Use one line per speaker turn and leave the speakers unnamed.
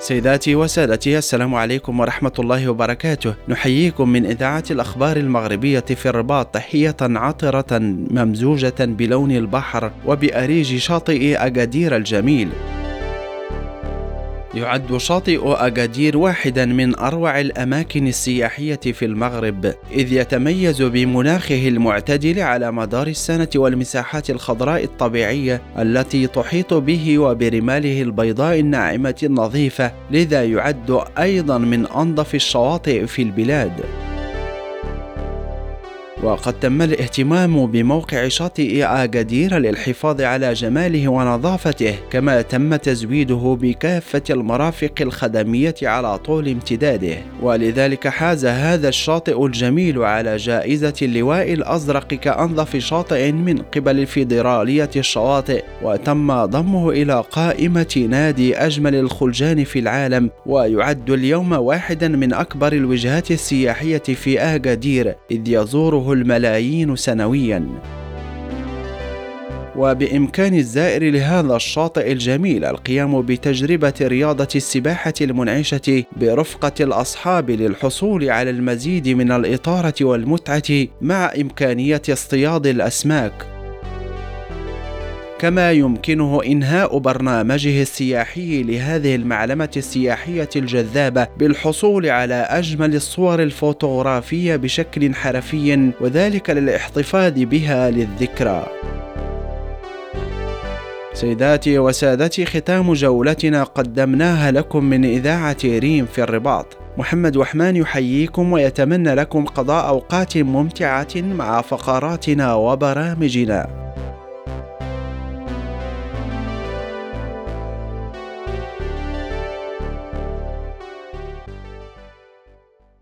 سيداتي وسادتي السلام عليكم ورحمة الله وبركاته. نحييكم من إذاعة الأخبار المغربية في الرباط تحية عطرة ممزوجة بلون البحر وبأريج شاطئ أجادير الجميل. يعد شاطئ أجادير واحدا من أروع الأماكن السياحية في المغرب إذ يتميز بمناخه المعتدل على مدار السنة والمساحات الخضراء الطبيعية التي تحيط به وبرماله البيضاء الناعمة النظيفة لذا يعد أيضا من أنظف الشواطئ في البلاد. وقد تم الاهتمام بموقع شاطئ آجادير للحفاظ على جماله ونظافته كما تم تزويده بكافة المرافق الخدمية على طول امتداده. ولذلك حاز هذا الشاطئ الجميل على جائزة اللواء الأزرق كأنظف شاطئ من قبل فيدرالية الشواطئ وتم ضمه إلى قائمة نادي أجمل الخلجان في العالم ويعد اليوم واحدا من أكبر الوجهات السياحية في آجادير إذ يزوره الملايين سنويا. وبإمكان الزائر لهذا الشاطئ الجميل القيام بتجربة رياضة السباحة المنعشة برفقة الأصحاب للحصول على المزيد من الإطارة والمتعة مع إمكانية اصطياد الأسماك. كما يمكنه إنهاء برنامجه السياحي لهذه المعلمة السياحية الجذابة بالحصول على أجمل الصور الفوتوغرافية بشكل حرفي وذلك للاحتفاظ بها للذكرى. سيداتي وسادتي ختام جولتنا قدمناها لكم من إذاعة ريم في الرباط محمد وحمان يحييكم ويتمنى لكم قضاء أوقات ممتعة مع فقراتنا وبرامجنا